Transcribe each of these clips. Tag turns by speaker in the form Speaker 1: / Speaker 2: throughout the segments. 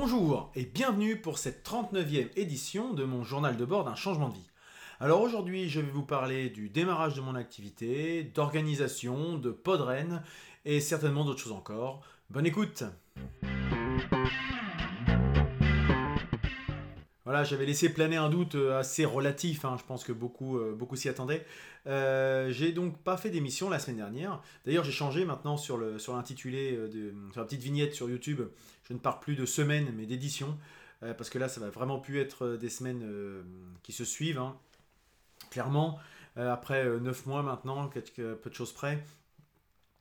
Speaker 1: Bonjour et bienvenue pour cette 39e édition de mon journal de bord d'un changement de vie. Alors aujourd'hui, je vais vous parler du démarrage de mon activité, d'organisation, de podren et certainement d'autres choses encore. Bonne écoute Voilà, j'avais laissé planer un doute euh, assez relatif, hein, je pense que beaucoup, euh, beaucoup s'y attendaient. Euh, j'ai donc pas fait d'émission la semaine dernière. D'ailleurs, j'ai changé maintenant sur l'intitulé, sur, sur la petite vignette sur YouTube. Je ne parle plus de semaines, mais d'édition. parce que là, ça va vraiment plus être des semaines qui se suivent. Hein. Clairement, après 9 mois maintenant, peu de choses près,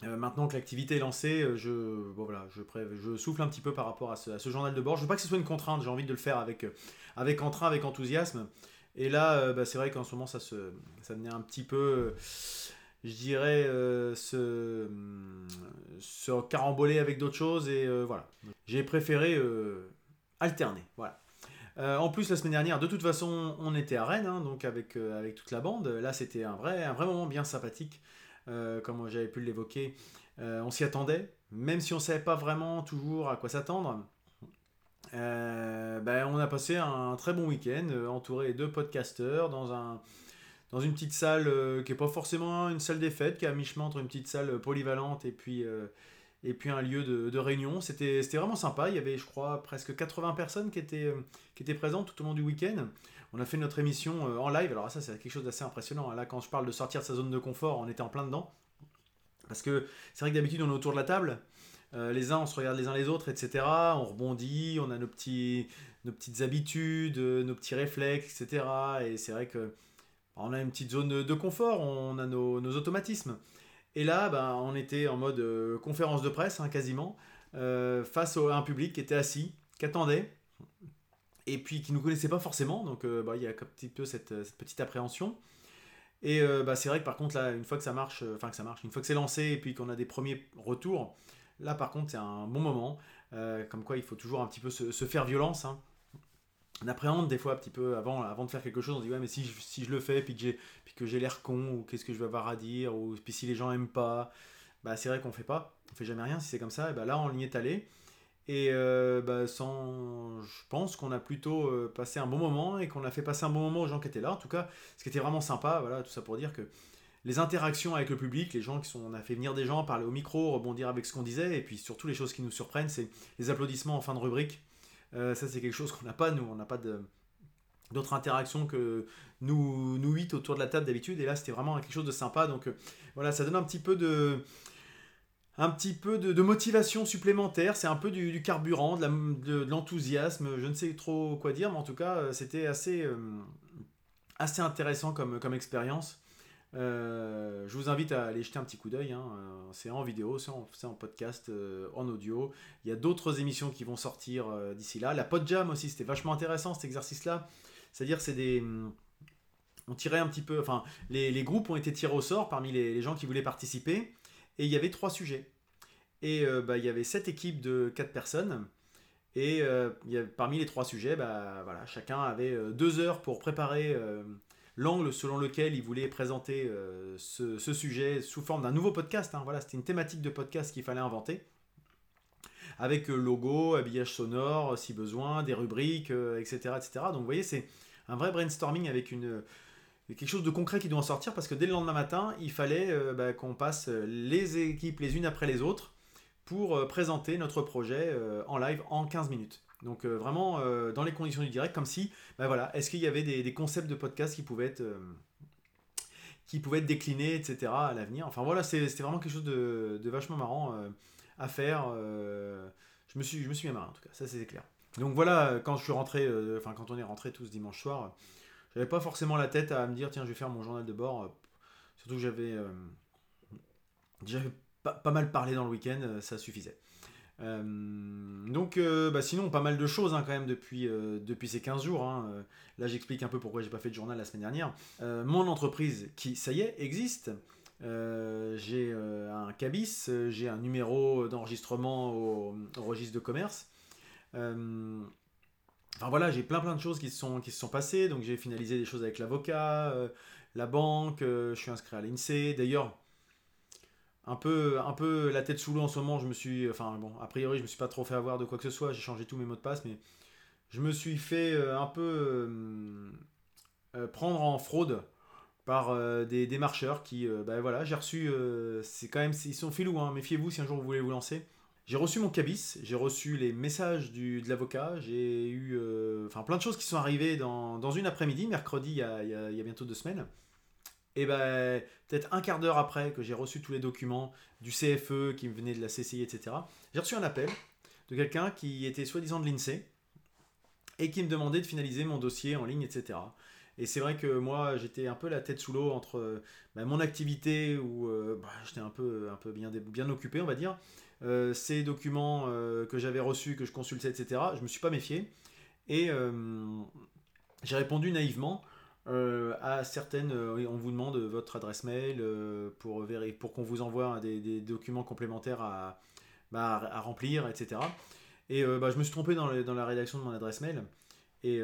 Speaker 1: euh, maintenant que l'activité est lancée, euh, je, voilà, je, souffle un petit peu par rapport à ce, journal de bord. Je veux pas que ce soit une contrainte, j'ai envie de le faire avec, euh, avec entrain, avec enthousiasme. Et là, bah, c'est vrai qu'en ce moment, ça, se, ça venait un petit peu, je dirais, se, se caramboler avec d'autres choses. Et voilà, j'ai préféré alterner. Voilà. en plus, la semaine dernière, de toute façon, on était à Rennes, hein, donc avec, avec toute la bande. Là, c'était un vrai, un vrai moment bien sympathique. Euh, comme j'avais pu l'évoquer. Euh, on s'y attendait, même si on ne savait pas vraiment toujours à quoi s'attendre. Euh, ben, on a passé un très bon week-end entouré de podcasteurs dans, un, dans une petite salle qui n'est pas forcément une salle des fêtes, qui est à mi-chemin entre une petite salle polyvalente et puis, et puis un lieu de, de réunion. C'était vraiment sympa. Il y avait, je crois, presque 80 personnes qui étaient, qui étaient présentes tout au long du week-end. On a fait notre émission euh, en live. Alors ça, c'est quelque chose d'assez impressionnant. Là, quand je parle de sortir de sa zone de confort, on était en plein dedans. Parce que c'est vrai que d'habitude, on est autour de la table. Euh, les uns, on se regarde les uns les autres, etc. On rebondit, on a nos, petites habitudes, nos petits réflexes, etc. Et c'est vrai que bah, on a une petite zone de, confort, on a nos, automatismes. Et là, bah, on était en mode euh, conférence de presse, hein, quasiment, face à un public qui était assis, qui attendait, et puis qui ne nous connaissaient pas forcément, donc euh, bah, il y a un petit peu cette, petite appréhension. Et euh, bah, c'est vrai que par contre, là, une fois que ça marche, euh, enfin que ça marche, une fois que c'est lancé et puis qu'on a des premiers retours, là par contre, c'est un bon moment. comme quoi, il faut toujours un petit peu se, faire violence. Hein. On appréhende des fois un petit peu avant, avant de faire quelque chose, on dit ouais, mais si je, si je le fais puis que j'ai, puis que j'ai l'air con, ou qu'est-ce que je vais avoir à dire, ou puis si les gens aiment pas, bah c'est vrai qu'on fait pas, on fait jamais rien si c'est comme ça. Et bah là, on y est allé. Et euh, bah, sans, je pense qu'on a plutôt euh, passé un bon moment et qu'on a fait passer un bon moment aux gens qui étaient là. En tout cas, ce qui était vraiment sympa, voilà, tout ça pour dire que les interactions avec le public, les gens qui sont, on a fait venir des gens, parler au micro, rebondir avec ce qu'on disait, et puis surtout les choses qui nous surprennent, c'est les applaudissements en fin de rubrique. Euh, ça, c'est quelque chose qu'on n'a pas, nous, on n'a pas d'autres interactions que nous, nous huit autour de la table d'habitude, et là, c'était vraiment quelque chose de sympa. Donc voilà, ça donne un petit peu de un petit peu de, motivation supplémentaire, c'est un peu du, carburant, de l'enthousiasme, je ne sais trop quoi dire, mais en tout cas, euh, c'était assez, euh, assez intéressant comme, expérience. Euh, je vous invite à aller jeter un petit coup d'œil. Hein. C'est en vidéo, c'est en, podcast, en audio. Il y a d'autres émissions qui vont sortir d'ici là. La Podjam aussi, c'était vachement intéressant cet exercice-là. C'est-à-dire, c'est des. On tirait un petit peu. Enfin, les, groupes ont été tirés au sort parmi les gens qui voulaient participer. Et il y avait trois sujets. Et euh, bah, il y avait sept équipes de quatre personnes. Et euh, parmi les trois sujets, bah, voilà, chacun avait euh, deux heures pour préparer l'angle selon lequel il voulait présenter ce, sujet sous forme d'un nouveau podcast. Hein. Voilà, c'était une thématique de podcast qu'il fallait inventer. Avec logo, habillage sonore si besoin, des rubriques, etc., etc. Donc vous voyez, c'est un vrai brainstorming avec une, quelque chose de concret qui doit en sortir parce que dès le lendemain matin, il fallait euh, bah, qu'on passe euh, les équipes les unes après les autres pour euh, présenter notre projet en live en 15 minutes. Donc vraiment dans les conditions du direct, comme si, bah, voilà, est-ce qu'il y avait des, concepts de podcast qui pouvaient être, qui être déclinés, etc. à l'avenir. Enfin voilà, c'était vraiment quelque chose de, vachement marrant à faire. je, me suis, je me suis bien marré en tout cas, ça c'est clair. Donc voilà, quand je suis rentré, enfin quand on est rentré tous dimanche soir, j'avais pas forcément la tête à me dire, tiens, je vais faire mon journal de bord. Euh, surtout que j'avais euh, déjà pas, mal parlé dans le week-end, euh, ça suffisait. donc, bah, sinon, pas mal de choses hein, quand même depuis, depuis ces 15 jours. Hein. Là, j'explique un peu pourquoi j'ai pas fait de journal la semaine dernière. mon entreprise, qui, ça y est, existe. j'ai un cabis, j'ai un numéro d'enregistrement au, au, registre de commerce. Enfin voilà, j'ai plein plein de choses qui se sont, qui se sont passées. Donc j'ai finalisé des choses avec l'avocat, euh, la banque, euh, je suis inscrit à l'INSEE. D'ailleurs, un peu, un peu la tête sous l'eau en ce moment. Je me suis, enfin bon, a priori, je me suis pas trop fait avoir de quoi que ce soit. J'ai changé tous mes mots de passe, mais je me suis fait euh, un peu prendre en fraude par des, des, marcheurs qui, ben voilà, j'ai reçu, c'est quand même, ils sont filous, hein, méfiez-vous si un jour vous voulez vous lancer. J'ai reçu mon cabis, j'ai reçu les messages du, de l'avocat, j'ai eu enfin plein de choses qui sont arrivées dans, dans une après-midi, mercredi, il y, a, il y, a, bientôt deux semaines. Et ben, peut-être un quart d'heure après que j'ai reçu tous les documents du CFE qui me venaient de la CCI, etc., j'ai reçu un appel de quelqu'un qui était soi-disant de l'INSEE et qui me demandait de finaliser mon dossier en ligne, etc. Et c'est vrai que moi, j'étais un peu la tête sous l'eau entre bah, mon activité où euh, bah, j'étais un peu, un peu bien, bien occupé, on va dire, euh, ces documents euh, que j'avais reçus, que je consultais, etc. Je me suis pas méfié et j'ai répondu naïvement euh, à certaines, euh, on vous demande votre adresse mail euh, pour, pour qu'on vous envoie des, documents complémentaires à, bah, remplir, etc. Et bah, je me suis trompé dans, la rédaction de mon adresse mail. Et,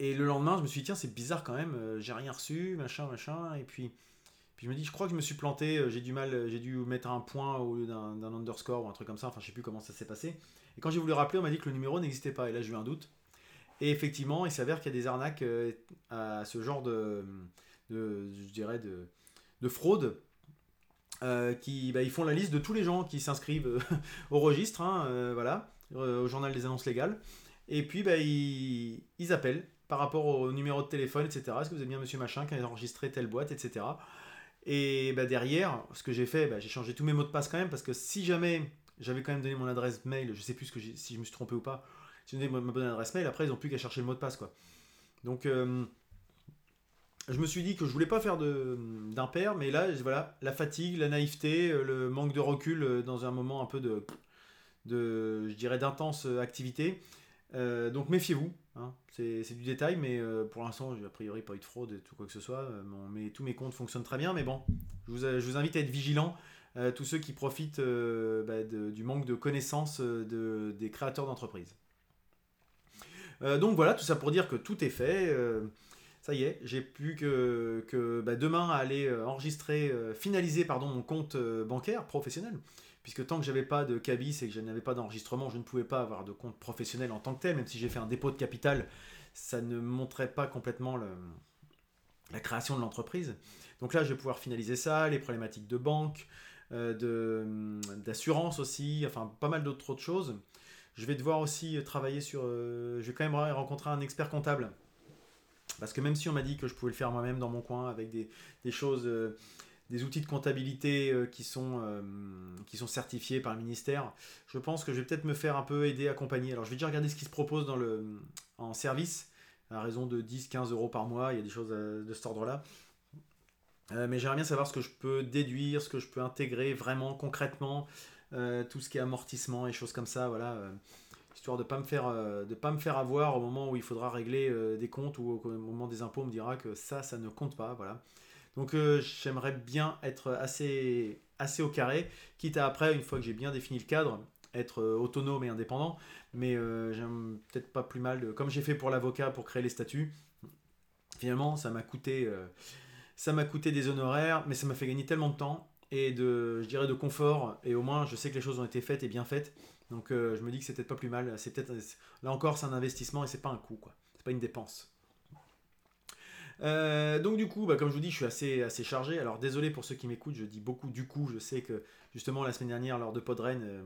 Speaker 1: et le lendemain, je me suis dit, tiens, c'est bizarre quand même, j'ai rien reçu, machin, machin. Et puis, puis je me dis, je crois que je me suis planté, j'ai du mal, j'ai dû mettre un point au lieu d'un underscore ou un truc comme ça. Enfin, je sais plus comment ça s'est passé. Et quand j'ai voulu rappeler, on m'a dit que le numéro n'existait pas. Et là, j'ai eu un doute. Et effectivement, il s'avère qu'il y a des arnaques euh, à ce genre de, je dirais, de, de fraude. Euh, qui bah, ils font la liste de tous les gens qui s'inscrivent euh, au registre, hein, voilà, au journal des annonces légales. Et puis bah, ils, ils, appellent par rapport au numéro de téléphone, etc. Est-ce que vous êtes bien Monsieur Machin qui a enregistré telle boîte, etc. Et bah, derrière, ce que j'ai fait, bah, j'ai changé tous mes mots de passe quand même parce que si jamais j'avais quand même donné mon adresse mail, je sais plus ce que si je me suis trompé ou pas, si vous ma bonne adresse mail, après ils n'ont plus qu'à chercher le mot de passe. Donc euh, je me suis dit que je voulais pas faire d'impair, mais là voilà, la fatigue, la naïveté, euh, le manque de recul euh, dans un moment un peu de, de je dirais d'intense activité. donc méfiez-vous, hein. c'est du détail, mais pour l'instant a priori pas eu de fraude et tout quoi que ce soit. mais, tous mes comptes fonctionnent très bien, mais bon, je vous, vous invite à être vigilant. tous ceux qui profitent bah, du manque de connaissances de, des créateurs d'entreprises. Euh, donc voilà, tout ça pour dire que tout est fait. Euh, ça y est, j'ai plus que, bah, demain aller euh, enregistrer, finaliser pardon, mon compte bancaire professionnel. Puisque tant que j'avais pas de cabis et que je n'avais pas d'enregistrement, je ne pouvais pas avoir de compte professionnel en tant que tel, même si j'ai fait un dépôt de capital, ça ne montrait pas complètement la création de l'entreprise. Donc là, je vais pouvoir finaliser ça, les problématiques de banque, d'assurance aussi, enfin pas mal d'autres choses. Je vais devoir aussi euh, travailler sur. Euh, je vais quand même rencontrer un expert comptable. Parce que même si on m'a dit que je pouvais le faire moi-même dans mon coin avec des, choses, euh, des outils de comptabilité qui, sont, qui sont certifiés par le ministère, je pense que je vais peut-être me faire un peu aider, accompagner. Alors je vais déjà regarder ce qui se propose dans le, en service, à raison de 10-15 euros par mois, il y a des choses de cet ordre-là. mais j'aimerais bien savoir ce que je peux déduire, ce que je peux intégrer vraiment concrètement euh, tout ce qui est amortissement et choses comme ça, voilà, euh, histoire de pas faire euh, pas me faire avoir au moment où il faudra régler des comptes ou au, moment des impôts, on me dira que ça, ça ne compte pas, voilà. Donc j'aimerais bien être assez au carré, quitte à après, une fois que j'ai bien défini le cadre, être autonome et indépendant, mais j'aime peut-être pas plus mal de, comme j'ai fait pour l'avocat pour créer les statuts. Finalement, ça m'a coûté, ça m'a coûté des honoraires, mais ça m'a fait gagner tellement de temps et de, je dirais, de confort. Et au moins, je sais que les choses ont été faites et bien faites. Donc, euh, je me dis que c'est peut-être pas plus mal. Là encore, c'est un investissement et c'est pas un coût, quoi. C'est pas une dépense. Euh, donc du coup, bah, comme je vous dis, je suis assez, assez chargé. Alors désolé pour ceux qui m'écoutent, je dis beaucoup du coup. Je sais que justement la semaine dernière, lors de Podren, euh,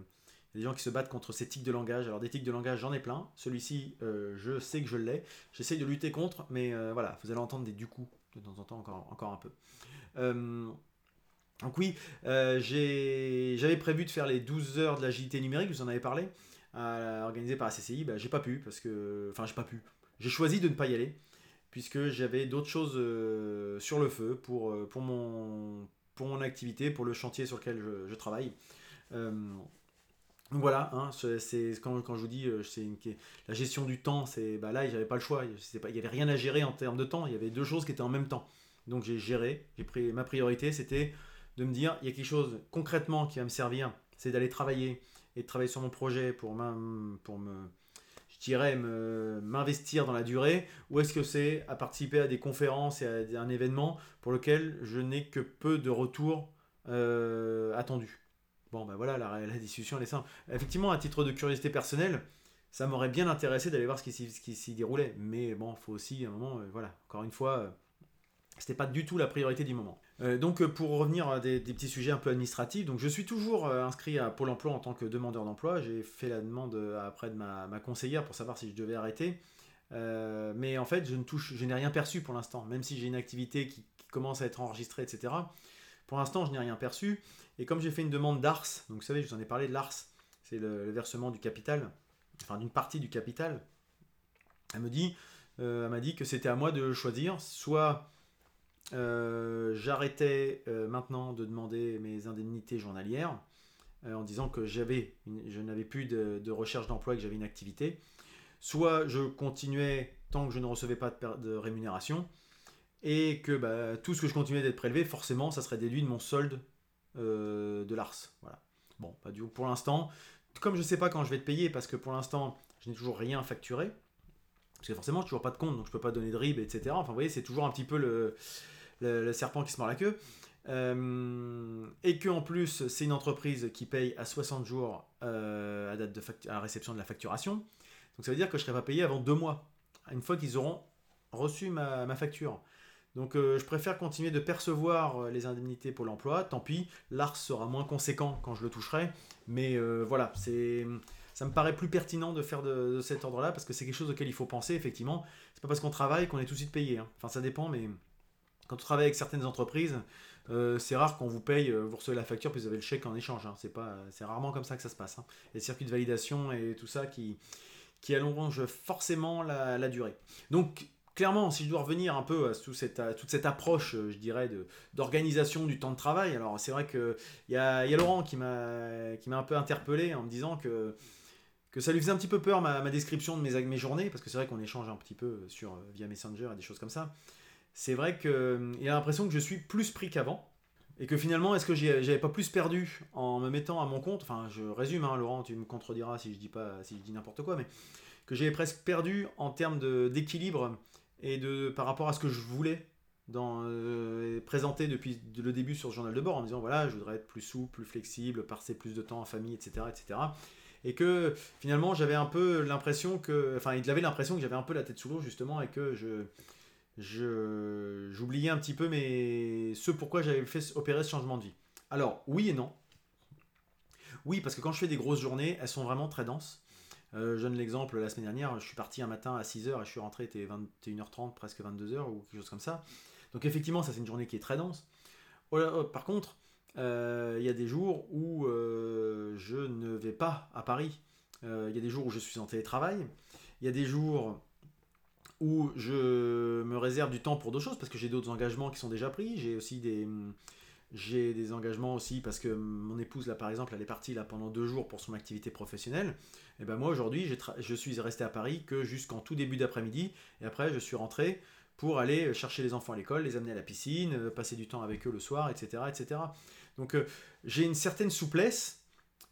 Speaker 1: il y a des gens qui se battent contre ces tics de langage. Alors des tics de langage, j'en ai plein. Celui-ci, je sais que je l'ai. J'essaie de lutter contre, mais voilà, vous allez entendre des du coup de temps en temps encore, encore un peu. Donc oui, euh, j'avais prévu de faire les 12 heures de l'agilité numérique, vous en avez parlé, organisées par la CCI. Bah, j'ai pas pu, parce que... Enfin, j'ai pas pu. J'ai choisi de ne pas y aller, puisque j'avais d'autres choses euh, sur le feu pour, euh, pour, mon, pour mon activité, pour le chantier sur lequel je, travaille. donc voilà, hein, c'est quand, quand, je vous dis la gestion du temps, c'est bah là j'avais pas le choix, il n'y avait rien à gérer en termes de temps, il y avait deux choses qui étaient en même temps. Donc j'ai géré, j'ai pris ma priorité, c'était de me dire, il y a quelque chose concrètement qui va me servir, c'est d'aller travailler et de travailler sur mon projet pour, pour me, je dirais, m'investir dans la durée, ou est-ce que c'est à participer à des conférences et à un événement pour lequel je n'ai que peu de retour attendu. Bon, ben voilà, la, discussion elle est simple. Effectivement, à titre de curiosité personnelle, ça m'aurait bien intéressé d'aller voir ce qui s'y déroulait. Mais bon, faut aussi, à un moment, voilà, encore une fois, c'était pas du tout la priorité du moment. Euh, donc euh, pour revenir à des, petits sujets un peu administratifs, donc je suis toujours euh, inscrit à Pôle Emploi en tant que demandeur d'emploi. J'ai fait la demande après de ma, conseillère pour savoir si je devais arrêter. mais en fait, je ne touche, je n'ai rien perçu pour l'instant, même si j'ai une activité qui, commence à être enregistrée, etc. Pour l'instant, je n'ai rien perçu. Et comme j'ai fait une demande d'ARS, donc vous savez, je vous en ai parlé de l'ARS, c'est le, versement du capital, enfin d'une partie du capital. Elle me dit, elle m'a dit que c'était à moi de choisir, soit j'arrêtais euh, maintenant de demander mes indemnités journalières euh, en disant que j'avais, je n'avais plus de, recherche d'emploi et que j'avais une activité. Soit je continuais tant que je ne recevais pas de, rémunération et que bah, tout ce que je continuais d'être prélevé, forcément, ça serait déduit de mon solde de l'ARS. Voilà. Bon, pas du pour l'instant, comme je ne sais pas quand je vais te payer, parce que pour l'instant, je n'ai toujours rien facturé, parce que forcément, je n'ai toujours pas de compte, donc je ne peux pas donner de RIB, etc. Enfin, vous voyez, c'est toujours un petit peu le, le, serpent qui se mord la queue. Euh, et que en plus c'est une entreprise qui paye à 60 jours euh, à date de à réception de la facturation. Donc ça veut dire que je ne serai pas payé avant deux mois, une fois qu'ils auront reçu ma, facture. Donc euh, je préfère continuer de percevoir les indemnités pour l'emploi. Tant pis, l'ARS sera moins conséquent quand je le toucherai. Mais voilà, c'est ça me paraît plus pertinent de faire de, cet ordre-là parce que c'est quelque chose auquel il faut penser, effectivement. C'est pas parce qu'on travaille qu'on est tout de suite payé. Hein. Enfin, ça dépend, mais quand on travaille avec certaines entreprises, euh, c'est rare qu'on vous paye, euh, vous recevez la facture puis vous avez le chèque en échange. Hein. C'est pas, c'est rarement comme ça que ça se passe. Hein. Les circuits de validation et tout ça qui, qui allongent forcément la, durée. Donc clairement, si je dois revenir un peu à, cette, toute cette approche, euh, je dirais, d'organisation du temps de travail, alors c'est vrai qu'il y a, y a Laurent qui m'a, qui m'a un peu interpellé en me disant que, que ça lui faisait un petit peu peur ma, ma description de mes, mes journées, parce que c'est vrai qu'on échange un petit peu sur, via Messenger et des choses comme ça c'est vrai qu'il euh, a l'impression que je suis plus pris qu'avant. Et que finalement, est-ce que j'avais pas plus perdu en me mettant à mon compte? Enfin, je résume, hein, Laurent, tu me contrediras si je dis pas, si je dis n'importe quoi, mais que j'avais presque perdu en termes d'équilibre et de par rapport à ce que je voulais dans, euh, présenter depuis le début sur ce journal de bord en me disant voilà, je voudrais être plus souple, plus flexible, passer plus de temps en famille, etc., etc. Et que finalement, j'avais un peu l'impression que, enfin, il avait l'impression que j'avais un peu la tête sous l'eau justement et que je j'oubliais un petit peu mais ce pourquoi j'avais fait opérer ce changement de vie. Alors, oui et non. Oui, parce que quand je fais des grosses journées, elles sont vraiment très denses. Euh, je donne l'exemple, la semaine dernière, je suis parti un matin à 6h et je suis rentré, était 21h30, presque 22h ou quelque chose comme ça. Donc effectivement, ça c'est une journée qui est très dense. Oh oh, par contre, euh, il y a des jours où euh, je ne vais pas à Paris. Il y a des jours où je suis en télétravail. Il y a des jours où je me réserve du temps pour d'autres choses parce que j'ai d'autres engagements qui sont déjà pris. J'ai aussi des, j'ai des engagements aussi parce que mon épouse là par exemple elle est partie là pendant deux jours pour son activité professionnelle. Et ben moi aujourd'hui je suis resté à Paris que jusqu'en tout début d'après-midi et après je suis rentré pour aller chercher les enfants à l'école, les amener à la piscine, euh, passer du temps avec eux le soir, etc. etc. Donc euh, j'ai une certaine souplesse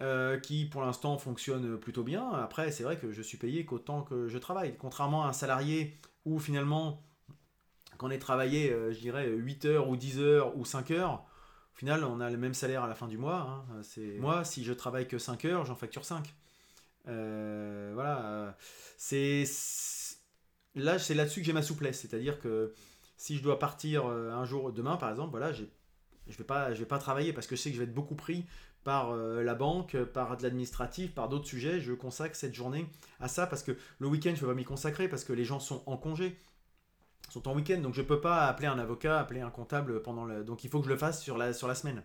Speaker 1: euh, qui pour l'instant fonctionne plutôt bien. Après, c'est vrai que je suis payé qu'autant que je travaille. Contrairement à un salarié où finalement, quand on est travaillé, euh, je dirais 8 heures ou 10 heures ou 5 heures, au final, on a le même salaire à la fin du mois. Hein. C'est... Moi, si je travaille que 5 heures, j'en facture 5. Euh, voilà. C'est... Là, c'est là-dessus que j'ai ma souplesse. C'est-à-dire que si je dois partir un jour, demain par exemple, voilà, j'ai je vais pas je vais pas travailler parce que je sais que je vais être beaucoup pris par euh, la banque, par de l'administratif, par d'autres sujets. Je consacre cette journée à ça parce que le week-end, je ne peux pas m'y consacrer parce que les gens sont en congé, sont en week-end, donc je ne peux pas appeler un avocat, appeler un comptable pendant le... Donc il faut que je le fasse sur la, sur la semaine.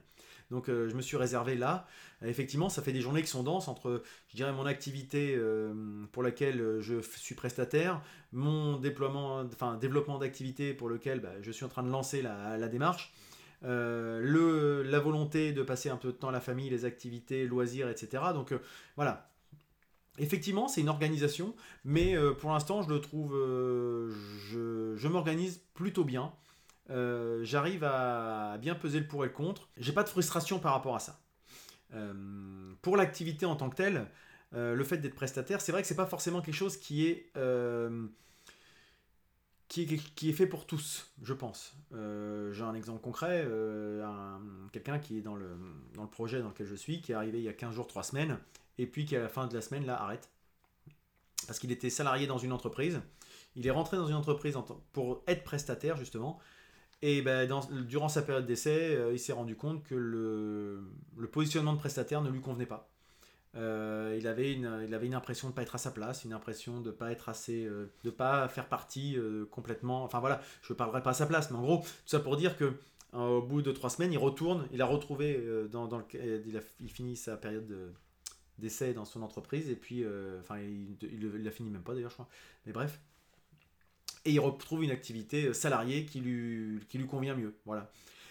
Speaker 1: Donc euh, je me suis réservé là. Effectivement, ça fait des journées qui sont denses entre, je dirais, mon activité euh, pour laquelle je suis prestataire, mon déploiement, enfin, développement d'activité pour lequel bah, je suis en train de lancer la, la démarche. Euh, le, la volonté de passer un peu de temps à la famille, les activités, loisirs, etc. Donc euh, voilà. Effectivement, c'est une organisation, mais euh, pour l'instant, je le trouve, je, je m'organise plutôt bien. J'arrive à bien peser le pour et le contre. J'ai pas de frustration par rapport à ça. pour l'activité en tant que telle, le fait d'être prestataire, c'est vrai que c'est pas forcément quelque chose qui est qui est, qui est fait pour tous, je pense. Euh, j'ai un exemple concret, euh, quelqu'un qui est dans le, dans le projet dans lequel je suis, qui est arrivé il y a 15 jours, 3 semaines, et puis qui à la fin de la semaine, là, arrête. Parce qu'il était salarié dans une entreprise. Il est rentré dans une entreprise pour être prestataire, justement. Et ben, durant sa période d'essai, euh, il s'est rendu compte que le, le positionnement de prestataire ne lui convenait pas. Euh, il, avait une, il avait une impression de ne pas être à sa place, une impression de ne pas être assez, euh, de pas faire partie euh, complètement. Enfin voilà, je ne parlerai pas à sa place, mais en gros, tout ça pour dire que au bout de trois semaines, il retourne, il a retrouvé dans, il, a, il finit sa période d'essai dans son entreprise et puis, enfin, il, il, a fini même pas d'ailleurs, je crois. Mais bref, et il retrouve une activité salariée qui lui, qui lui convient mieux. Voilà.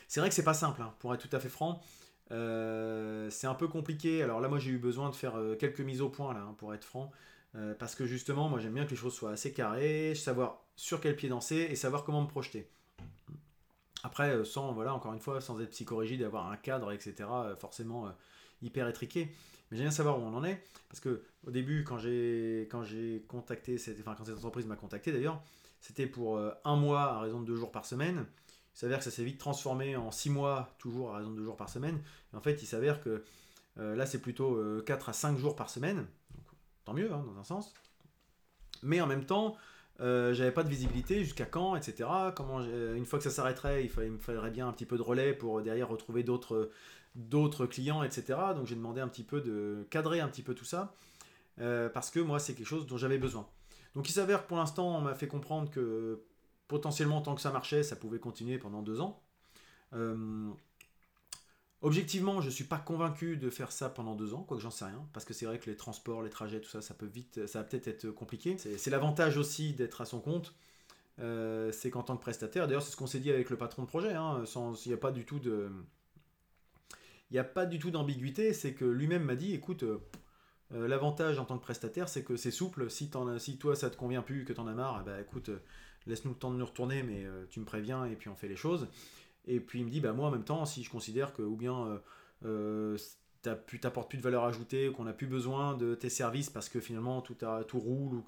Speaker 1: C'est vrai que c'est pas simple, hein, pour être tout à fait franc. Euh, c'est un peu compliqué. Alors là, moi, j'ai eu besoin de faire euh, quelques mises au point, là, hein, pour être franc. Euh, parce que justement, moi, j'aime bien que les choses soient assez carrées, savoir sur quel pied danser et savoir comment me projeter. Après, sans, voilà, encore une fois, sans être psychorigide, avoir un cadre, etc., forcément hyper étriqué. Mais j'aime bien savoir où on en est. Parce que au début, quand j'ai, contacté, cette, enfin, quand cette entreprise m'a contacté d'ailleurs, c'était pour un mois à raison de deux jours par semaine. Il s'avère que ça s'est vite transformé en 6 mois, toujours à raison de 2 jours par semaine. en fait, il s'avère que euh, là, c'est plutôt 4 euh, à 5 jours par semaine. tant mieux, hein, dans un sens. Mais en même temps, euh, j'avais pas de visibilité jusqu'à quand, etc. Comment, une fois que ça s'arrêterait, il, fallait, me faudrait bien un petit peu de relais pour derrière retrouver d'autres clients, etc. Donc j'ai demandé un petit peu de cadrer un petit peu tout ça. parce que moi, c'est quelque chose dont j'avais besoin. Donc il s'avère que pour l'instant, on m'a fait comprendre que potentiellement, tant que ça marchait, ça pouvait continuer pendant deux ans. Euh, objectivement, je ne suis pas convaincu de faire ça pendant deux ans, quoique j'en sais rien, parce que c'est vrai que les transports, les trajets, tout ça, ça peut vite, ça va peut-être être compliqué. C'est l'avantage aussi d'être à son compte, euh, c'est qu'en tant que prestataire, d'ailleurs c'est ce qu'on s'est dit avec le patron de projet, hein, il n'y a pas du tout de, il n'y a pas du tout d'ambiguïté, c'est que lui-même m'a dit, écoute, euh, l'avantage en tant que prestataire, c'est que c'est souple. Si, si toi ça te convient plus, que tu en as marre, bah écoute, laisse-nous le temps de nous retourner, mais euh, tu me préviens et puis on fait les choses. Et puis il me dit, bah moi en même temps, si je considère que ou bien euh, euh tu n'apportes plus de valeur ajoutée, qu'on n'a plus besoin de tes services parce que finalement tout, tout roule ou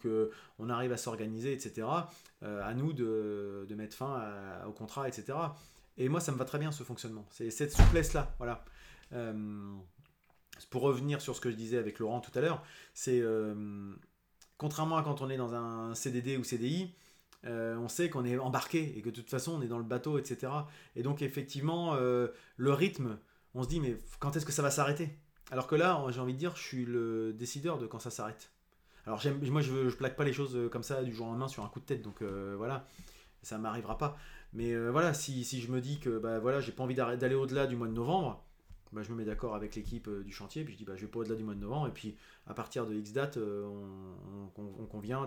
Speaker 1: qu'on arrive à s'organiser, etc., euh, à nous de, de mettre fin au contrat, etc. Et moi, ça me va très bien ce fonctionnement. C'est cette souplesse-là. Voilà. Pour revenir sur ce que je disais avec Laurent tout à l'heure, c'est contrairement à quand on est dans un CDD ou CDI, euh, on sait qu'on est embarqué et que de toute façon on est dans le bateau, etc. Et donc effectivement, euh, le rythme, on se dit mais quand est-ce que ça va s'arrêter? Alors que là, j'ai envie de dire, je suis le décideur de quand ça s'arrête. Alors moi je, ne plaque pas les choses comme ça du jour au lendemain sur un coup de tête, donc euh, voilà, ça m'arrivera pas. Mais voilà, si, je me dis que bah voilà, j'ai pas envie d'aller au-delà du mois de novembre, bah, je me mets d'accord avec l'équipe du chantier, puis je dis bah je vais pas au-delà du mois de novembre, et puis à partir de X date, on convient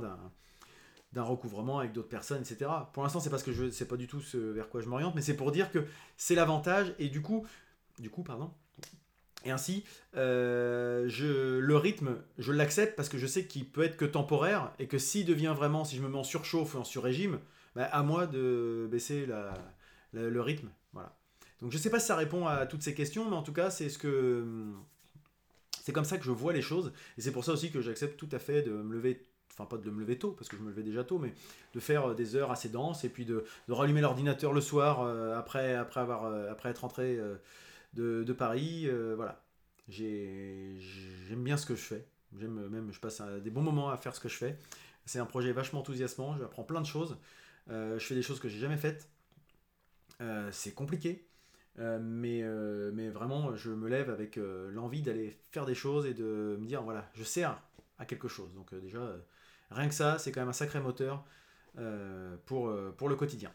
Speaker 1: d'un recouvrement avec d'autres personnes, etc. Pour l'instant, c'est parce que je sais pas du tout ce vers quoi je m'oriente, mais c'est pour dire que c'est l'avantage et du coup, du coup, pardon. Et ainsi, euh, je, le rythme, je l'accepte parce que je sais qu'il peut être que temporaire et que s'il devient vraiment, si je me mets en surchauffe ou en sur-régime, bah, à moi de baisser le rythme. Donc je sais pas si ça répond à toutes ces questions, mais en tout cas, c'est ce que c'est comme ça que je vois les choses et c'est pour ça aussi que j'accepte tout à fait de me lever enfin pas de me lever tôt parce que je me levais déjà tôt, mais de faire euh, des heures assez denses et puis de, rallumer l'ordinateur le soir euh, après, après, avoir, euh, après être rentré de, Paris. voilà. J'aime bien ce que je fais. J'aime même, je passe des bons moments à faire ce que je fais. C'est un projet vachement enthousiasmant. J'apprends plein de choses. je fais des choses que j'ai jamais faites. c'est compliqué. Mais, mais vraiment, je me lève avec l'envie d'aller faire des choses et de me dire voilà, je sers à quelque chose. Donc, déjà, Rien que ça, c'est quand même un sacré moteur euh, pour, euh, pour le quotidien.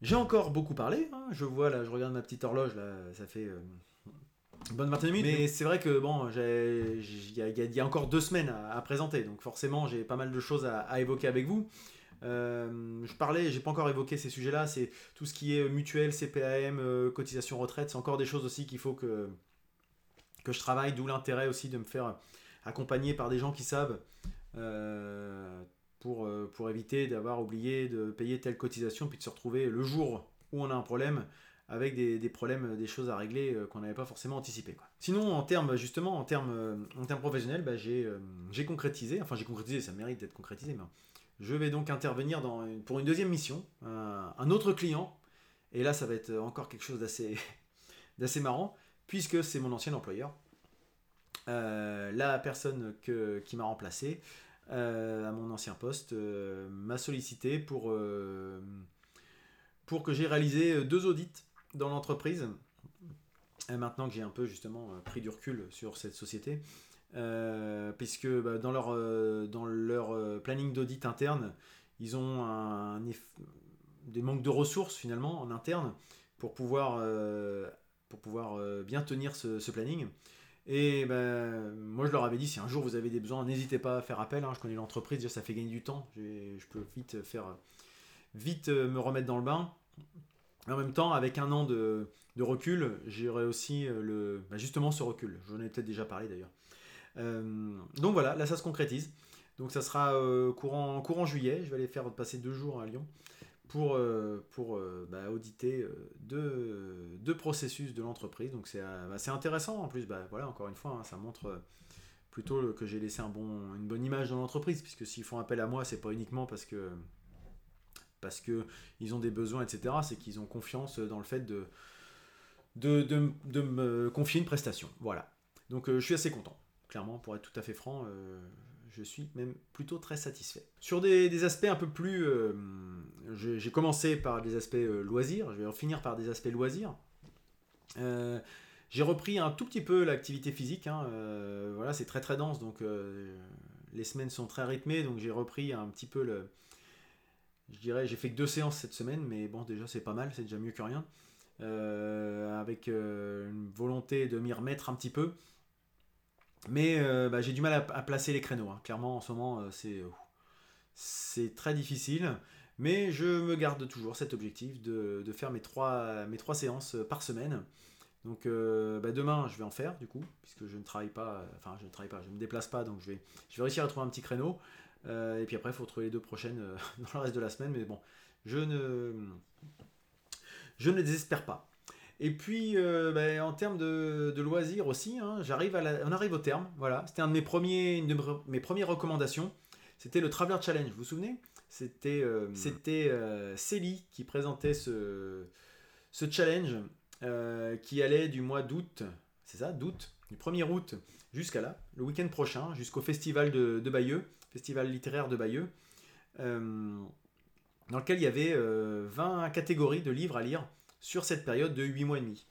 Speaker 1: J'ai encore beaucoup parlé, hein. je vois là, je regarde ma petite horloge, là, ça fait euh, une bonne vingtaine de minutes. Mais c'est vrai que bon, il y, a encore deux semaines à, présenter, donc forcément j'ai pas mal de choses à, évoquer avec vous. Je parlais, j'ai pas encore évoqué ces sujets-là, c'est tout ce qui est mutuel, CPAM, cotisation retraite, c'est encore des choses aussi qu'il faut que, que je travaille, d'où l'intérêt aussi de me faire accompagner par des gens qui savent euh, pour, euh, pour éviter d'avoir oublié de payer telle cotisation, puis de se retrouver le jour où on a un problème avec des, des problèmes, des choses à régler euh, qu'on n'avait pas forcément anticipé. Sinon, en termes justement, en termes, en termes professionnels, bah, j'ai concrétisé, enfin j'ai concrétisé, ça mérite d'être concrétisé, mais je vais donc intervenir pour une deuxième mission, un autre client. Et là, ça va être encore quelque chose d'assez, marrant, puisque c'est mon ancien employeur. la personne qui m'a remplacé à mon ancien poste m'a sollicité pour, que j'ai réalisé deux audits dans l'entreprise maintenant que j'ai un peu justement euh, pris du recul sur cette société, euh, puisque bah, dans leur, euh, dans leur planning d'audit interne, ils ont des manques de ressources finalement en interne pour pouvoir, pour pouvoir bien tenir ce, planning. Et ben, moi, je leur avais dit, si un jour vous avez des besoins, n'hésitez pas à faire appel. Hein. je connais l'entreprise, ça fait gagner du temps. Je peux vite faire, vite me remettre dans le bain. En même temps, avec un an de, de recul, j'irai aussi euh, le, bah, justement ce recul. J'en ai peut-être déjà parlé d'ailleurs. Euh, donc voilà, là ça se concrétise. Donc ça sera euh, courant, courant juillet. Je vais aller faire passer deux jours à Lyon pour, pour bah, auditer deux, processus de l'entreprise. Donc c'est bah, intéressant en plus. voilà, encore une fois, hein, ça montre plutôt que j'ai laissé une bonne image dans l'entreprise, puisque s'ils font appel à moi, c'est pas uniquement parce que parce ont des besoins, etc. C'est qu'ils ont confiance dans le fait de de, me confier une prestation. Voilà. Donc euh, je suis assez content. Clairement, pour être tout à fait franc, euh, je suis même plutôt très satisfait. Sur des, aspects un peu plus... Euh, j'ai commencé par des aspects loisirs, je vais en finir par des aspects loisirs. j'ai repris un tout petit peu l'activité physique. Hein, voilà, c'est très très dense, donc les semaines sont très rythmées, donc j'ai repris un petit peu le... Je dirais, j'ai fait que deux séances cette semaine, mais bon, déjà c'est pas mal, c'est déjà mieux que rien. Euh, avec euh, une volonté de m'y remettre un petit peu. Mais euh, bah, j'ai du mal à, placer les créneaux. Hein. Clairement, en ce moment, c'est c'est très difficile. Mais je me garde toujours cet objectif de, faire mes trois, séances par semaine. Donc bah, demain, je vais en faire du coup, puisque je ne travaille pas, enfin je ne travaille pas, je me déplace pas, donc je vais, je vais réussir à trouver un petit créneau. et puis après, il faut trouver les deux prochaines dans le reste de la semaine. Mais bon, je ne, je ne désespère pas. Et puis, euh, ben, en termes de, loisirs aussi, hein, j'arrive à on arrive au terme. Voilà, c'était un de mes premiers, une de mes premières recommandations. C'était le Traveler Challenge. Vous vous souvenez? C'était, euh, c'était euh, Célie qui présentait ce, ce challenge qui allait du mois d'août. C'est ça, d'août, du 1er août jusqu'à là, le week-end prochain, jusqu'au festival de, de, Bayeux, festival littéraire de Bayeux dans lequel il y avait 20 euh, catégories de livres à lire sur cette période de 8 mois et demi.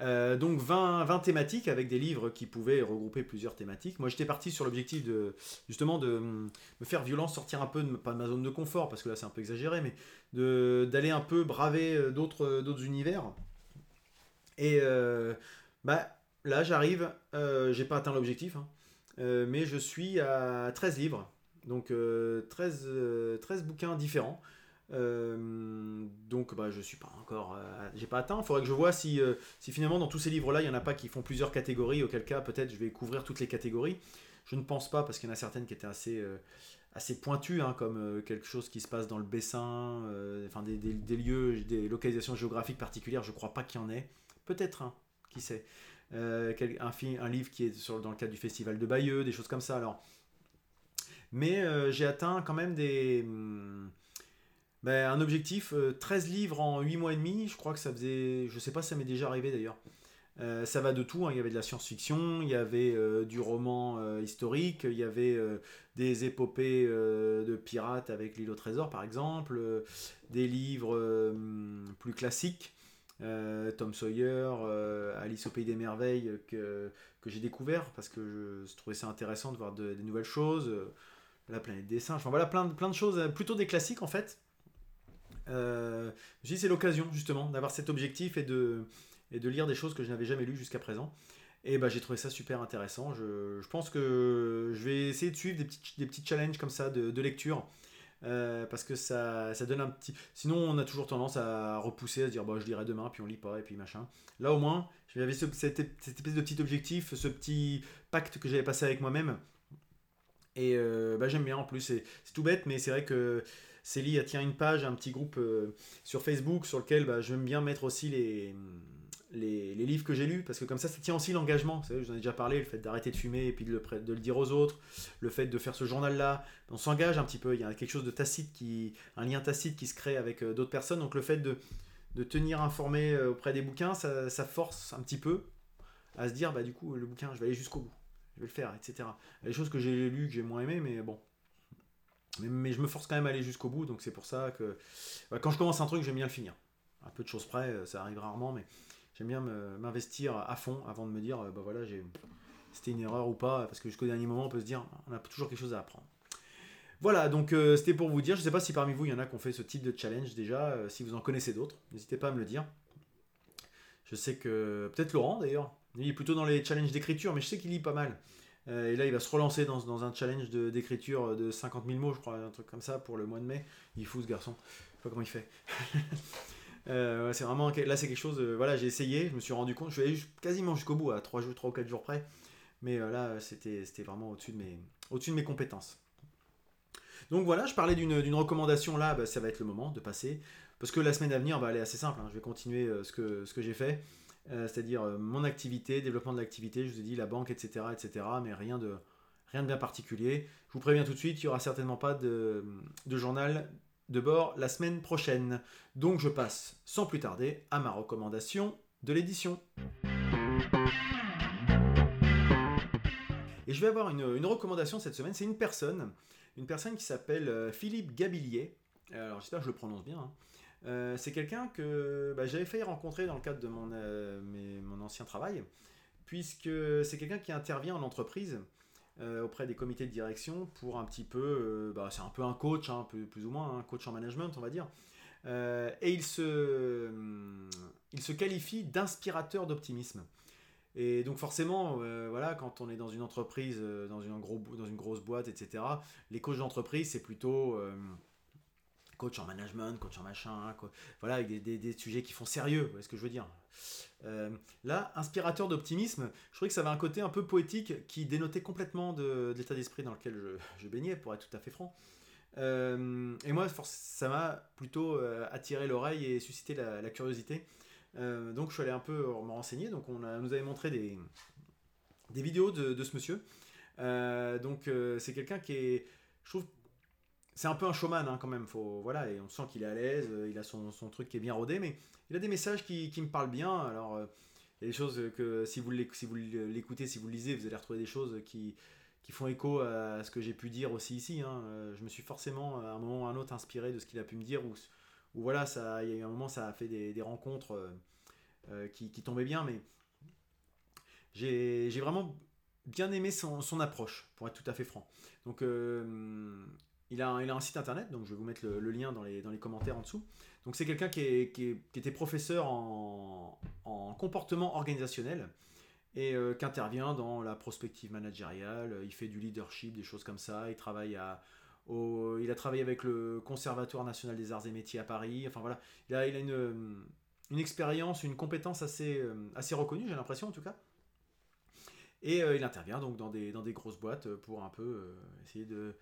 Speaker 1: Euh, donc 20, 20, thématiques avec des livres qui pouvaient regrouper plusieurs thématiques. Moi j'étais parti sur l'objectif de justement de me faire violence, sortir un peu de, ma zone de confort parce que là c'est un peu exagéré, mais d'aller un peu braver euh, d'autres univers. Et bah là j'arrive, j'ai pas atteint l'objectif, hein, mais je suis à 13 livres, donc 13, 13 bouquins différents. Euh, donc bah, je suis pas encore, euh, j'ai pas atteint. Il faudrait que je vois si, euh, si finalement dans tous ces livres-là, il y en a pas qui font plusieurs catégories. Auquel cas, peut-être je vais couvrir toutes les catégories. Je ne pense pas parce qu'il y en a certaines qui étaient assez, assez pointues, hein, comme quelque chose qui se passe dans le Bessin, enfin des, des, lieux, des localisations géographiques particulières. Je crois pas qu'il y en ait. Peut-être un, qui sait. un, livre qui est dans le cadre du festival de Bayeux, des choses comme ça. Alors, mais j'ai atteint quand même des hum, ben, un objectif, 13 euh, livres en 8 mois et demi, je crois que ça faisait, je sais pas si ça m'est déjà arrivé d'ailleurs. Euh, ça va de tout, hein. il y avait de la science-fiction, il y avait euh, du roman historique, il y avait des épopées de pirates avec l'île au trésor par exemple, des livres plus classiques, Tom Sawyer, Alice au pays des merveilles que, que j'ai découvert parce que je, trouvais ça intéressant de voir des nouvelles choses, la planète des singes, enfin voilà plein plein de choses, plutôt des classiques en fait. Euh, c'est l'occasion justement d'avoir cet objectif et de, et de lire des choses que je n'avais jamais lues jusqu'à présent. Et bah, j'ai trouvé ça super intéressant. Je, je, pense que je vais essayer de suivre des petits, des petits challenges comme ça de, de lecture. Euh, parce que ça, ça donne un petit. Sinon, on a toujours tendance à repousser, à se dire bah, je lirai demain, puis on lit pas, et puis machin. Là, au moins, j'avais cette, cette, espèce de petit objectif, ce petit pacte que j'avais passé avec moi-même. Et euh, bah, j'aime bien en plus. C'est tout bête, mais c'est vrai que Célie tient une page, un petit groupe euh, sur Facebook sur lequel bah, j'aime bien mettre aussi les, les, livres que j'ai lus, parce que comme ça, ça tient aussi l'engagement. Je vous en ai déjà parlé, le fait d'arrêter de fumer et puis de le, de le, dire aux autres, le fait de faire ce journal-là. On s'engage un petit peu, il y a quelque chose de tacite, qui, un lien tacite qui se crée avec d'autres personnes. Donc le fait de, de tenir informé auprès des bouquins, ça, ça, force un petit peu à se dire, bah du coup, le bouquin, je vais aller jusqu'au bout, je vais le faire, etc. Des choses que j'ai lues, que j'ai moins aimées, mais bon, mais, je me force quand même à aller jusqu'au bout, donc c'est pour ça que quand je commence un truc, j'aime bien le finir. Un peu de choses près, euh, ça arrive rarement, mais j'aime bien m'investir à fond avant de me dire, euh, bah voilà, c'était une erreur ou pas, parce que jusqu'au dernier moment, on peut se dire, on a toujours quelque chose à apprendre. Voilà, donc euh, c'était pour vous dire, je ne sais pas si parmi vous, il y en a qui ont fait ce type de challenge déjà, si vous en connaissez d'autres, n'hésitez pas à me le dire. Je sais que, peut-être Laurent d'ailleurs, il est plutôt dans les challenges d'écriture, mais je sais qu'il lit pas mal. Euh, et là, il va se relancer dans, dans un challenge d'écriture de, 50 000 mots, je crois, un truc comme ça pour le mois de mai. Il est fou ce garçon. Je sais pas comment il fait. Euh, c'est vraiment là, c'est quelque chose. voilà, j'ai essayé, je me suis rendu compte, je suis allé quasiment jusqu'au bout, à 3, jours, 3 ou 4 jours près. Mais euh, là, c'était vraiment au-dessus de, mes, au de mes compétences. Donc voilà, je parlais d'une recommandation là, bah, ça va être le moment de passer. Parce que la semaine à venir, bah, elle est assez simple. Hein. je vais continuer ce que, ce que j'ai fait. Euh, c'est-à-dire euh, mon activité, développement de l'activité, je vous ai dit la banque, etc., etc., mais rien de, rien de bien particulier. Je vous préviens tout de suite, il n'y aura certainement pas de, journal de bord la semaine prochaine. Donc je passe sans plus tarder à ma recommandation de l'édition. Et je vais avoir une, recommandation cette semaine, c'est une personne, une personne qui s'appelle euh, Philippe Gabillier. Alors j'espère que je le prononce bien. Hein. Euh, c'est quelqu'un que bah, j'avais failli rencontrer dans le cadre de mon, euh, mon ancien travail, puisque c'est quelqu'un qui intervient en entreprise euh, auprès des comités de direction pour un petit peu, bah, c'est un peu un coach, hein, plus, ou moins, un coach en management, on va dire. et il se, il se qualifie d'inspirateur d'optimisme. Et donc forcément, voilà, quand on est dans une entreprise, dans une, gros, dans une grosse boîte, etc., les coachs d'entreprise, c'est plutôt coach en management, coach en machin, voilà, avec des, sujets qui font sérieux, vous voyez ce que je veux dire. Euh, là, inspirateur d'optimisme, je trouvais que ça avait un côté un peu poétique qui dénotait complètement de, l'état d'esprit dans lequel je, baignais, pour être tout à fait franc. Euh, et moi, ça m'a plutôt euh, attiré l'oreille et suscité la, curiosité. donc je suis allé un peu me renseigner, donc on nous avait montré des, vidéos de ce monsieur. donc c'est quelqu'un qui est, je trouve, c'est un peu un showman hein, quand même. Faut, voilà, et on sent qu'il est à l'aise, euh, il a son, truc qui est bien rodé, mais il a des messages qui, me parlent bien. Alors, euh, il y a des choses que si vous l'écoutez, si vous le lisez, vous allez retrouver des choses qui, font écho à ce que j'ai pu dire aussi ici. Hein. Euh, je me suis forcément, à un moment ou à un autre, inspiré de ce qu'il a pu me dire, ou, voilà, ça, il y a eu un moment, ça a fait des, rencontres qui, tombaient bien, mais j'ai vraiment bien aimé son, approche, pour être tout à fait franc. Donc, il a, un, site internet, donc je vais vous mettre le, lien dans les, commentaires en dessous. Donc c'est quelqu'un qui, était professeur en, comportement organisationnel et euh, qui intervient dans la prospective managériale. Il fait du leadership, des choses comme ça. Il travaille à, il a travaillé avec le Conservatoire national des arts et métiers à Paris. Enfin voilà, il a, une, expérience, une compétence assez, euh, assez reconnue, j'ai l'impression en tout cas. Et euh, il intervient donc dans des grosses boîtes pour un peu essayer de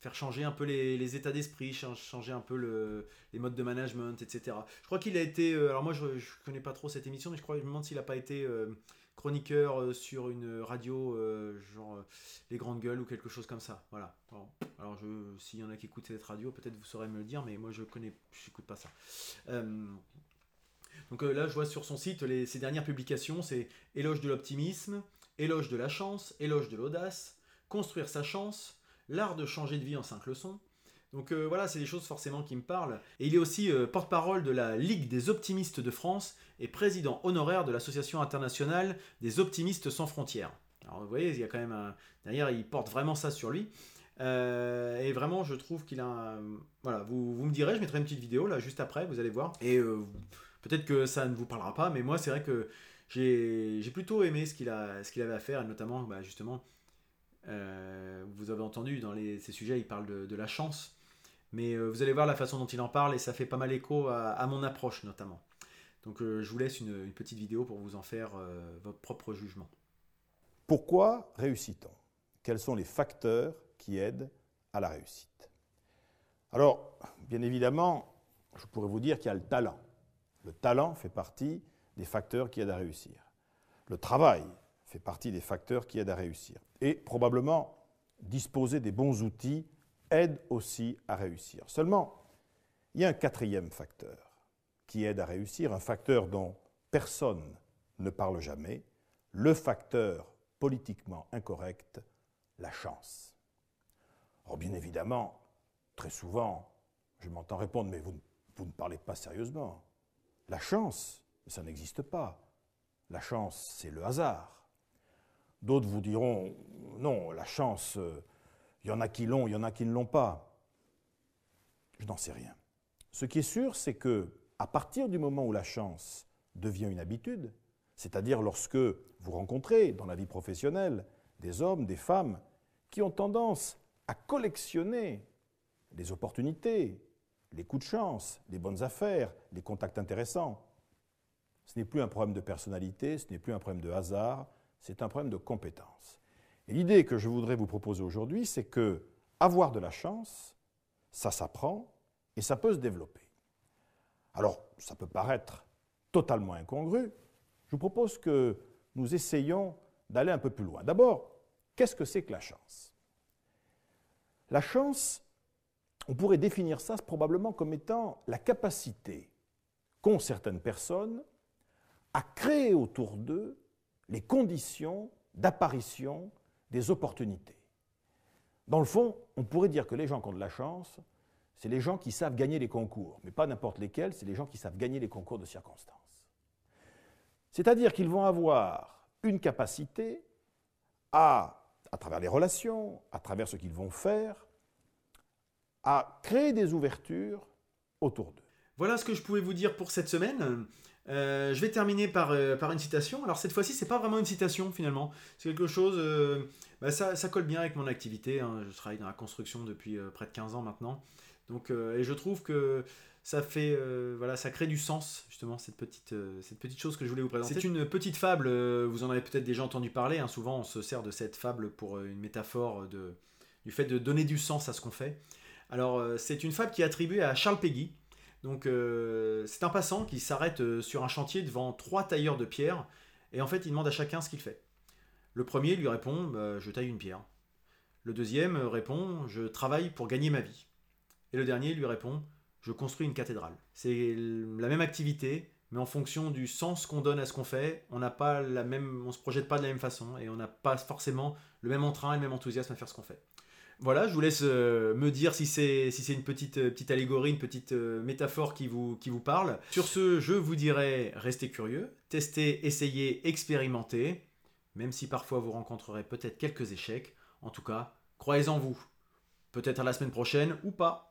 Speaker 1: faire changer un peu les, états d'esprit, changer un peu le, les modes de management, etc. Je crois qu'il a été, euh, alors moi je, ne connais pas trop cette émission, mais je crois, je me demande s'il n'a pas été euh, chroniqueur euh, sur une radio, genre Les Grandes Gueules ou quelque chose comme ça. Voilà. Alors, s'il y en a qui écoutent cette radio, peut-être vous saurez me le dire, mais moi je connais, je n'écoute pas ça. donc là, je vois sur son site ses dernières publications, c'est Éloge de l'optimisme, Éloge de la chance, Éloge de l'audace, Construire sa chance, L'art de changer de vie en cinq leçons. Donc euh, voilà, c'est des choses forcément qui me parlent. Et il est aussi euh, porte-parole de la Ligue des optimistes de France et président honoraire de l'Association internationale des optimistes sans frontières. Alors vous voyez, il y a quand même un... Derrière, il porte vraiment ça sur lui. Euh, et vraiment, je trouve qu'il a... Un... Voilà, vous, vous, me direz, je mettrai une petite vidéo là juste après, vous allez voir. Et peut-être que ça ne vous parlera pas, mais moi, c'est vrai que j'ai plutôt aimé ce qu'il avait à faire, et notamment, bah, justement, euh, vous avez entendu dans ces sujets, il parle de, la chance. Mais euh, vous allez voir la façon dont il en parle et ça fait pas mal écho à, mon approche notamment. Donc euh, je vous laisse une, petite vidéo pour vous en faire votre propre jugement.
Speaker 2: Pourquoi réussit-on? Quels sont les facteurs qui aident à la réussite? Alors, bien évidemment, je pourrais vous dire qu'il y a le talent. Le talent fait partie des facteurs qui aident à réussir. Le travail fait partie des facteurs qui aident à réussir. Et probablement, disposer des bons outils aide aussi à réussir. Seulement, il y a un quatrième facteur qui aide à réussir, un facteur dont personne ne parle jamais, le facteur politiquement incorrect, la chance. Or, bien évidemment, très souvent, je m'entends répondre, mais vous, vous, ne parlez pas sérieusement. La chance, ça n'existe pas. La chance, c'est le hasard. D'autres vous diront, non, la chance, euh, il y en a qui l'ont, il y en a qui ne l'ont pas. Je n'en sais rien. Ce qui est sûr, c'est que à partir du moment où la chance devient une habitude, c'est-à-dire lorsque vous rencontrez dans la vie professionnelle des hommes, des femmes qui ont tendance à collectionner les opportunités, les coups de chance, les bonnes affaires, les contacts intéressants, ce n'est plus un problème de personnalité, ce n'est plus un problème de hasard, c'est un problème de compétence. Et l'idée que je voudrais vous proposer aujourd'hui, c'est que avoir de la chance, ça s'apprend et ça peut se développer. Alors, ça peut paraître totalement incongru. Je vous propose que nous essayions d'aller un peu plus loin. D'abord, qu'est-ce que c'est que la chance? La chance, on pourrait définir ça probablement comme étant la capacité qu'ont certaines personnes à créer autour d'eux les conditions d'apparition des opportunités. Dans le fond, on pourrait dire que les gens qui ont de la chance, c'est les gens qui savent gagner les concours, mais pas n'importe lesquels, c'est les gens qui savent gagner les concours de circonstances. C'est-à-dire qu'ils vont avoir une capacité à, à travers les relations, à travers ce qu'ils vont faire, à créer des ouvertures autour d'eux.
Speaker 1: Voilà ce que je pouvais vous dire pour cette semaine. Euh, je vais terminer par, euh, par une citation. Alors cette fois-ci, c'est pas vraiment une citation finalement. C'est quelque chose. Euh, bah, ça, colle bien avec mon activité. Hein. Je travaille dans la construction depuis près de 15 ans maintenant. Donc, et je trouve que ça fait voilà ça crée du sens justement cette petite cette petite chose que je voulais vous présenter c'est une petite fable vous en avez peut-être déjà entendu parler hein. souvent on se sert de cette fable pour une métaphore du fait de donner du sens à ce qu'on fait alors c'est une fable qui est attribuée à Charles Peggy donc euh, c'est un passant qui s'arrête euh, sur un chantier devant trois tailleurs de pierre et en fait il demande à chacun ce qu'il fait. Le premier lui répond bah, je taille une pierre. Le deuxième répond je travaille pour gagner ma vie. Et le dernier lui répond je construis une cathédrale. C'est la même activité, mais en fonction du sens qu'on donne à ce qu'on fait, on n'a pas la même, on se projette pas de la même façon et on n'a pas forcément le même entrain et le même enthousiasme à faire ce qu'on fait. Voilà, je vous laisse euh, me dire si c'est si une petite, euh, petite allégorie, une petite euh, métaphore qui vous, qui vous parle. Sur ce, je vous dirais restez curieux, testez, essayez, expérimentez, même si parfois vous rencontrerez peut-être quelques échecs. En tout cas, croyez en vous. Peut-être à la semaine prochaine ou pas.